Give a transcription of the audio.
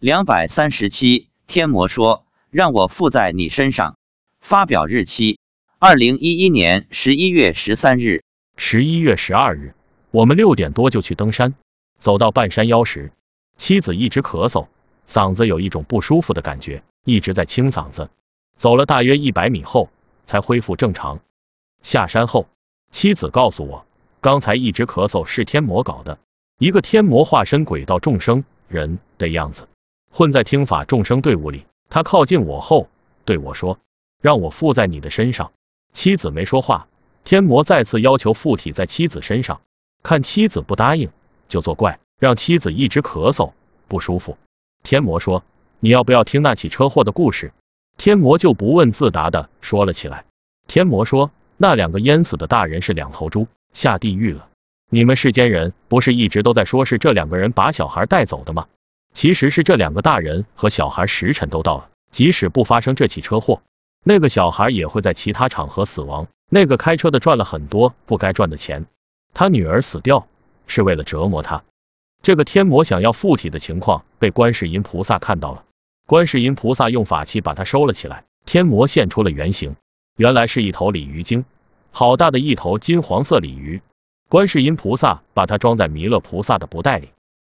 两百三十七，天魔说让我附在你身上。发表日期：二零一一年十一月十三日。十一月十二日，我们六点多就去登山，走到半山腰时，妻子一直咳嗽，嗓子有一种不舒服的感觉，一直在清嗓子。走了大约一百米后，才恢复正常。下山后，妻子告诉我，刚才一直咳嗽是天魔搞的，一个天魔化身鬼道众生人的样子，混在听法众生队伍里。他靠近我后，对我说，让我附在你的身上。妻子没说话。天魔再次要求附体在妻子身上，看妻子不答应，就作怪，让妻子一直咳嗽不舒服。天魔说：“你要不要听那起车祸的故事？”天魔就不问自答的说了起来。天魔说：“那两个淹死的大人是两头猪，下地狱了。你们世间人不是一直都在说是这两个人把小孩带走的吗？其实是这两个大人和小孩时辰都到了，即使不发生这起车祸，那个小孩也会在其他场合死亡。”那个开车的赚了很多不该赚的钱，他女儿死掉是为了折磨他。这个天魔想要附体的情况被观世音菩萨看到了，观世音菩萨用法器把他收了起来。天魔现出了原形，原来是一头鲤鱼精，好大的一头金黄色鲤鱼。观世音菩萨把它装在弥勒菩萨的布袋里，